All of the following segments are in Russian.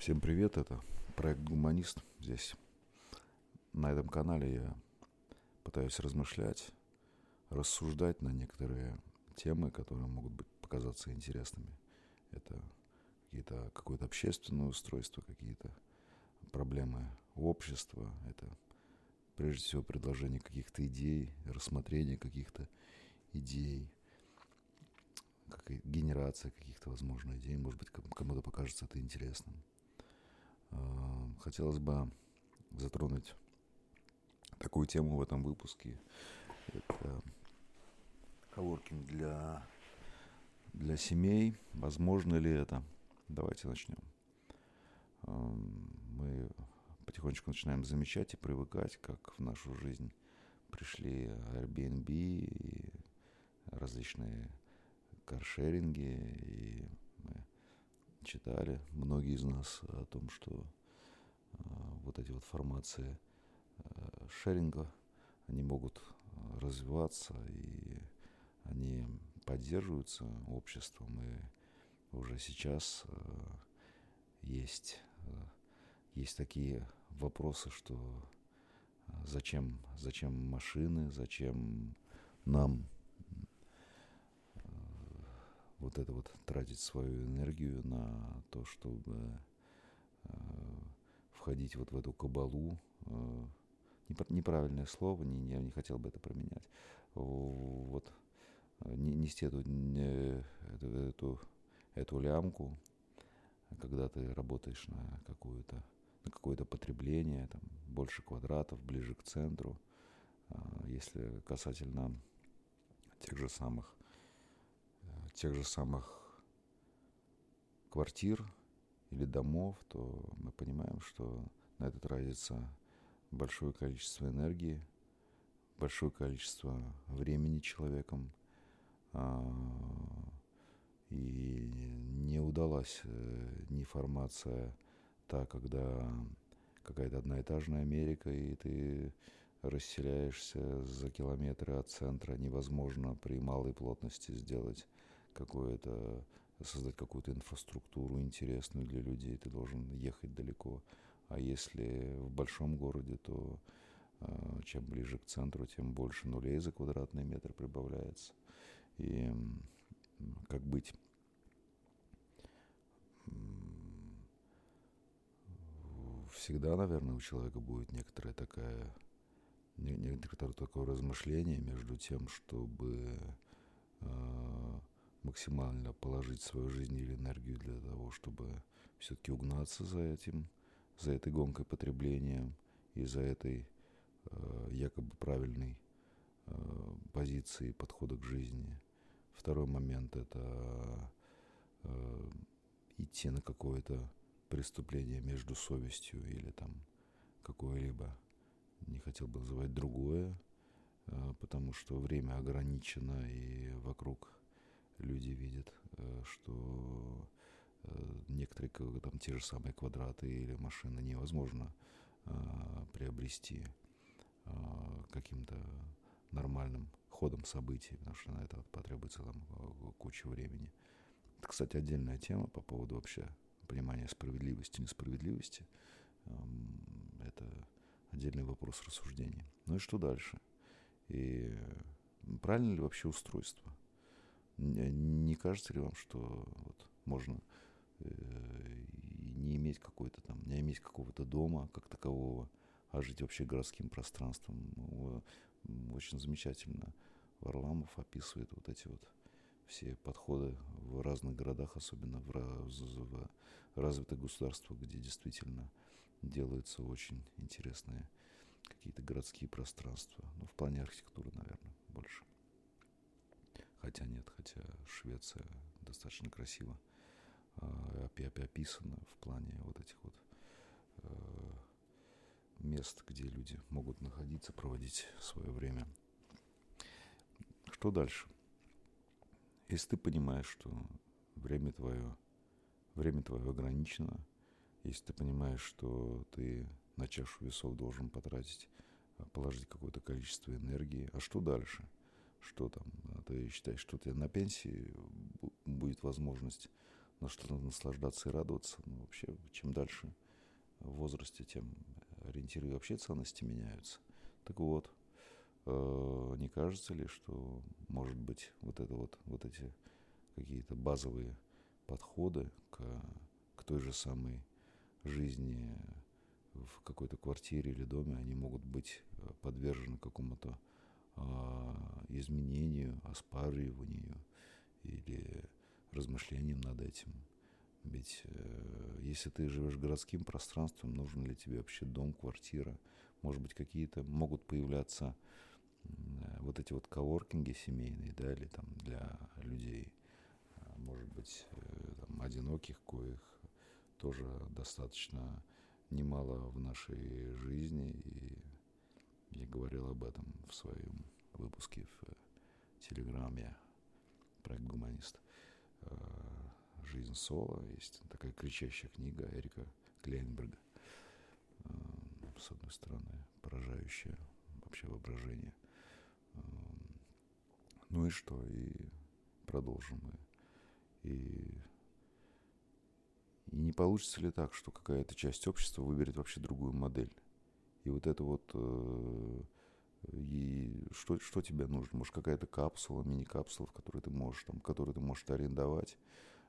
Всем привет, это проект «Гуманист». Здесь на этом канале я пытаюсь размышлять, рассуждать на некоторые темы, которые могут быть показаться интересными. Это какие-то, какое-то общественное устройство, какие-то проблемы общества, это прежде всего предложение каких-то идей, рассмотрение каких-то идей, как генерация каких-то, возможно, идей. Может быть, кому-то покажется это интересным. А, хотелось бы затронуть такую тему в этом выпуске. Это коворкинг для, для семей. Возможно ли это? Давайте начнем. Мы потихонечку начинаем замечать и привыкать, как в нашу жизнь пришли Airbnb и различные каршеринги, и читали, многие из нас, о том, что э, вот эти вот формации э, шеринга, они могут развиваться, и они поддерживаются обществом, и уже сейчас э, есть, есть такие вопросы, что зачем, зачем машины, зачем нам вот это вот тратить свою энергию на то, чтобы входить вот в эту кабалу. Неправильное слово, не, я не хотел бы это променять. Вот нести эту, эту, эту, эту лямку, когда ты работаешь на какую-то на какое-то потребление, там, больше квадратов, ближе к центру. А, если касательно тех же самых, э, тех же самых квартир или домов, то мы понимаем, что на это тратится большое количество энергии, большое количество времени человеком, а, и не удалась э, ни формация та, когда какая-то одноэтажная Америка, и ты расселяешься за километры от центра, невозможно при малой плотности сделать какое-то, создать какую-то инфраструктуру интересную для людей, ты должен ехать далеко. А если в большом городе, то э, чем ближе к центру, тем больше нулей за квадратный метр прибавляется. И как быть? всегда, наверное, у человека будет некоторая такая, некоторое такое размышление между тем, чтобы э, максимально положить свою жизнь или энергию для того, чтобы все-таки угнаться за этим, за этой гонкой потребления и за этой э, якобы правильной э, позиции подхода к жизни. Второй момент это э, идти на какое-то преступление между совестью или там какое-либо. Не хотел бы называть другое, э, потому что время ограничено, и вокруг люди видят, э, что э, некоторые там те же самые квадраты или машины невозможно приобрести каким-то нормальным ходом событий, потому что на это потребуется там куча времени. Это, кстати, отдельная тема по поводу вообще понимание справедливости, несправедливости, это отдельный вопрос рассуждения. Ну и что дальше? И правильно ли вообще устройство? Не кажется ли вам, что вот можно э, не иметь какой-то там, не иметь какого-то дома как такового, а жить вообще городским пространством? Очень замечательно Варламов описывает вот эти вот все подходы в разных городах, особенно в развитых государствах, где действительно делаются очень интересные какие-то городские пространства. Ну, в плане архитектуры, наверное, больше. Хотя нет, хотя Швеция достаточно красиво э, описана в плане вот этих вот э, мест, где люди могут находиться, проводить свое время. Что дальше? Если ты понимаешь, что время твое, время твое ограничено, если ты понимаешь, что ты на чашу весов должен потратить, а, положить какое-то количество энергии, а что дальше? Что там? А ты считаешь, что тебя на пенсии будет возможность на что надо наслаждаться и радоваться. Ну, вообще, чем дальше в возрасте, тем ориентиры вообще ценности меняются. Так вот, э, не кажется ли, что, может быть, вот это вот, вот эти какие-то базовые подходы к, к той же самой жизни в какой-то квартире или доме, они могут быть э, подвержены какому-то изменению, оспариванию или размышлениям над этим. Ведь э, если ты живешь городским пространством, нужен ли тебе вообще дом, квартира? Может быть, какие-то могут появляться э, вот эти вот коворкинги семейные, да, или там для людей, а, может быть, э, там, одиноких, коих тоже достаточно немало в нашей жизни, и я говорил об этом в своем выпуске в э, Телеграме, проект «Гуманист». Э, «Жизнь Соло». Есть такая кричащая книга Эрика Клейнберга. Э, с одной стороны, поражающая вообще воображение. Ну и что? И продолжим мы. И и не получится ли так, что какая-то часть общества выберет вообще другую модель? И вот это вот... Э, и что, что тебе нужно? Может, какая-то капсула, мини-капсула, в которой ты можешь, там, которую ты можешь арендовать,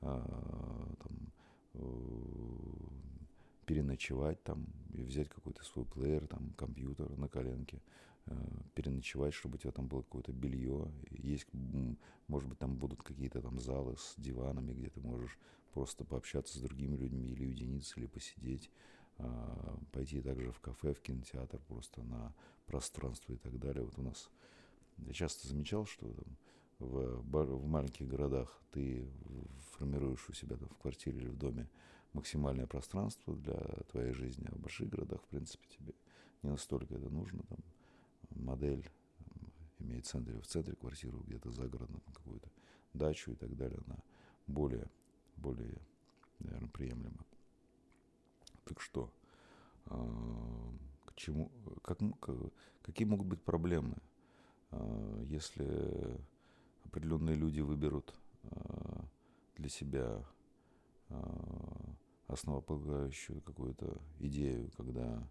а, там, э, переночевать там, и взять какой-то свой плеер, там, компьютер на коленке, э, переночевать, чтобы у тебя там было какое-то белье. Есть, может быть, там будут какие-то там залы с диванами, где ты можешь просто пообщаться с другими людьми или уединиться, или посидеть, пойти также в кафе, в кинотеатр, просто на пространство и так далее. Вот у нас, я часто замечал, что там, в, в маленьких городах ты формируешь у себя там, в квартире или в доме максимальное пространство для твоей жизни, а в больших городах, в принципе, тебе не настолько это нужно. Там, модель имеет центре, в центре квартиру, где-то за городом какую-то дачу и так далее, она более более, наверное, приемлемо. Так что, а, к чему, как, какие могут быть проблемы, а, если определенные люди выберут а, для себя основополагающую какую-то идею, когда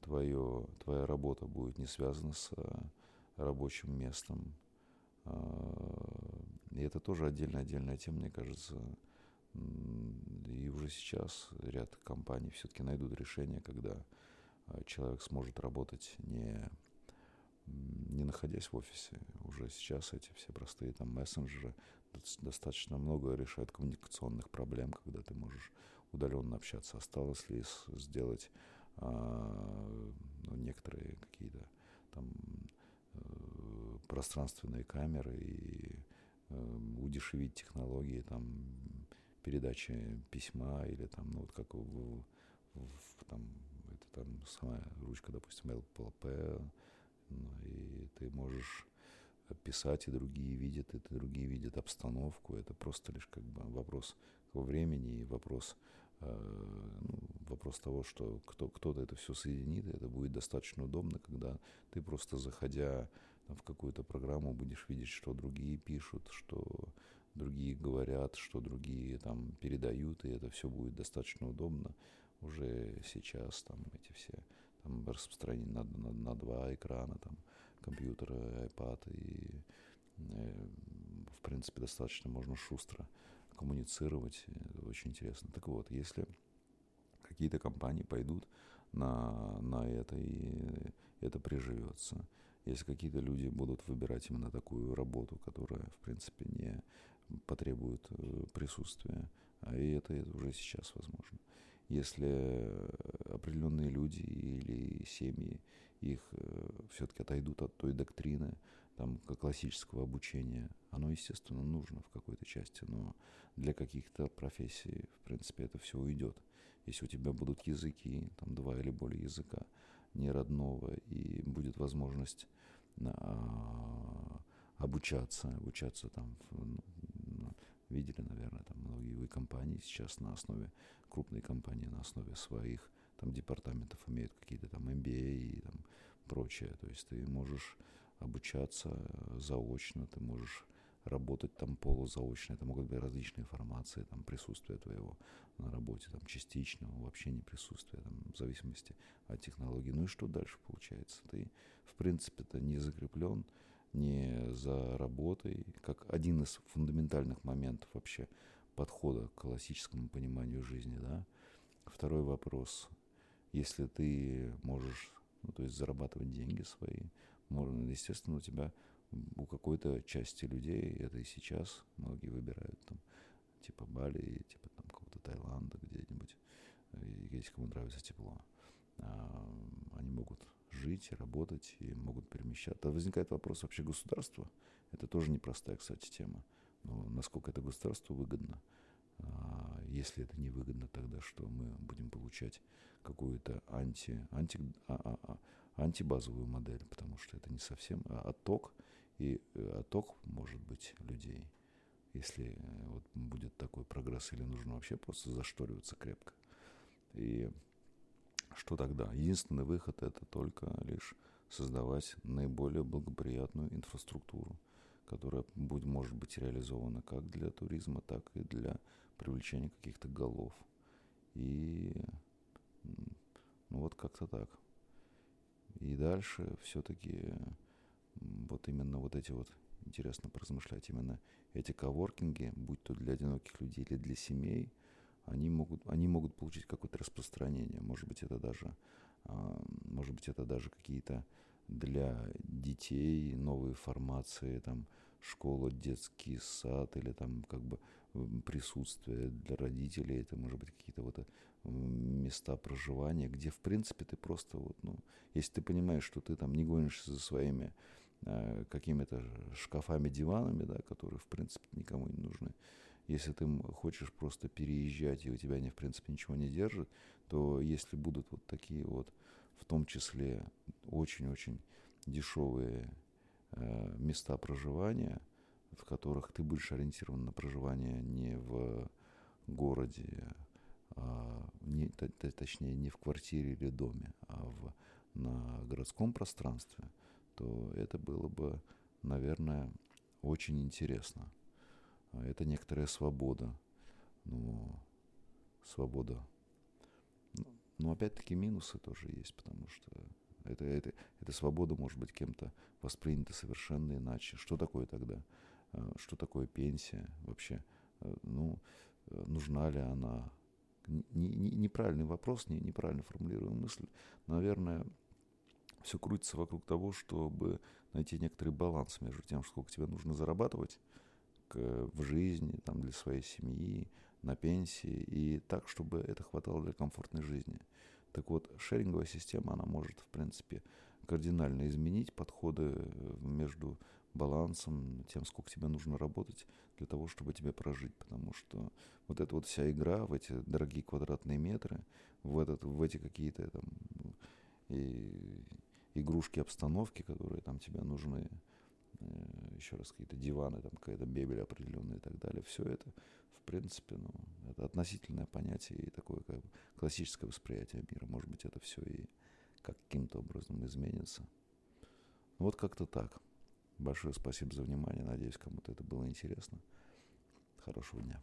твое, твоя работа будет не связана с рабочим местом. И это тоже отдельная-отдельная тема, мне кажется, и уже сейчас ряд компаний все-таки найдут решение, когда а, человек сможет работать не, не находясь в офисе. Уже сейчас эти все простые там мессенджеры достаточно много решают коммуникационных проблем, когда ты можешь удаленно общаться. Осталось ли сделать а, ну, некоторые какие-то там э, пространственные камеры и э, удешевить технологии там передачи письма или там, ну вот как в, в, там, это там самая ручка, допустим, LPLP, ну, и ты можешь писать, и другие видят, и другие видят обстановку. Это просто лишь как бы вопрос времени и вопрос, э, ну, вопрос того, что кто, кто-то это все соединит, и это будет достаточно удобно, когда ты просто заходя в какую-то программу будешь видеть, что другие пишут, что другие говорят, что другие там передают, и это все будет достаточно удобно. Уже сейчас там эти все там распространены на, на, на два экрана, там компьютер, iPad, и э, в принципе достаточно можно шустро коммуницировать. Это очень интересно. Так вот, если какие-то компании пойдут на, на это, и это приживется, если какие-то люди будут выбирать именно такую работу, которая, в принципе, не потребует э, присутствия, а и это, это уже сейчас возможно. Если определенные люди или семьи их э, все-таки отойдут от той доктрины, там, классического обучения, оно, естественно, нужно в какой-то части, но для каких-то профессий, в принципе, это все уйдет. Если у тебя будут языки, там, два или более языка, не родного, и будет возможность а, обучаться, обучаться там, ну, видели, наверное, там многие компании сейчас на основе, крупные компании на основе своих там департаментов имеют какие-то там MBA и там прочее. То есть ты можешь обучаться заочно, ты можешь работать там полузаочно, это могут быть различные формации, там присутствие твоего на работе, там частичного, вообще не присутствие, там, в зависимости от технологии. Ну и что дальше получается? Ты, в принципе-то, не закреплен не за работой, как один из фундаментальных моментов вообще подхода к классическому пониманию жизни, да. Второй вопрос. Если ты можешь, ну, то есть зарабатывать деньги свои, можно, естественно, у тебя у какой-то части людей, это и сейчас многие выбирают там, типа Бали, типа там какого-то Таиланда где-нибудь, если кому нравится тепло. А, они могут жить, работать и могут перемещаться. Возникает вопрос вообще государства. Это тоже непростая, кстати, тема. Но насколько это государству выгодно? А, если это не выгодно, тогда что мы будем получать какую-то анти, анти, а, а, а, антибазовую модель, потому что это не совсем а отток, и э, отток может быть людей, если э, вот будет такой прогресс, или нужно вообще просто зашториваться крепко. И что тогда? Единственный выход это только лишь создавать наиболее благоприятную инфраструктуру, которая будет, может быть реализована как для туризма, так и для привлечения каких-то голов. И ну вот как-то так. И дальше все-таки вот именно вот эти вот, интересно поразмышлять, именно эти коворкинги, будь то для одиноких людей или для семей – они могут, они могут получить какое-то распространение. Может быть, это даже, а, может быть, это даже какие-то для детей новые формации, там, школа, детский сад или там как бы присутствие для родителей, это может быть какие-то вот э, места проживания, где в принципе ты просто вот, ну, если ты понимаешь, что ты там не гонишься за своими э, какими-то шкафами, диванами, да, которые в принципе никому не нужны, если ты хочешь просто переезжать, и у тебя они, в принципе, ничего не держат, то если будут вот такие вот, в том числе, очень-очень дешевые э, места проживания, в которых ты будешь ориентирован на проживание не в городе, а не, точнее, не в квартире или доме, а в, на городском пространстве, то это было бы, наверное, очень интересно. А это некоторая свобода. Ну, свобода. Но опять-таки минусы тоже есть, потому что это, это, эта свобода может быть кем-то воспринята совершенно иначе. Что такое тогда? А, что такое пенсия вообще? А, ну, нужна ли она? Не, не, неправильный вопрос, не, неправильно формулирую мысль. Наверное, все крутится вокруг того, чтобы найти некоторый баланс между тем, сколько тебе нужно зарабатывать, в жизни, там, для своей семьи, на пенсии, и так, чтобы это хватало для комфортной жизни. Так вот, шеринговая система, она может, в принципе, кардинально изменить подходы э, между балансом, тем, сколько тебе нужно работать для того, чтобы тебе прожить. Потому что вот эта вот вся игра в эти дорогие квадратные метры, в, этот, в эти какие-то там и игрушки, обстановки, которые там тебе нужны, Э, еще раз какие-то диваны, там какая-то мебель определенная и так далее. Все это, в принципе, ну, это относительное понятие и такое как бы классическое восприятие мира. Может быть, это все и каким-то образом изменится. Вот как-то так. Большое спасибо за внимание. Надеюсь, кому-то это было интересно. Хорошего дня.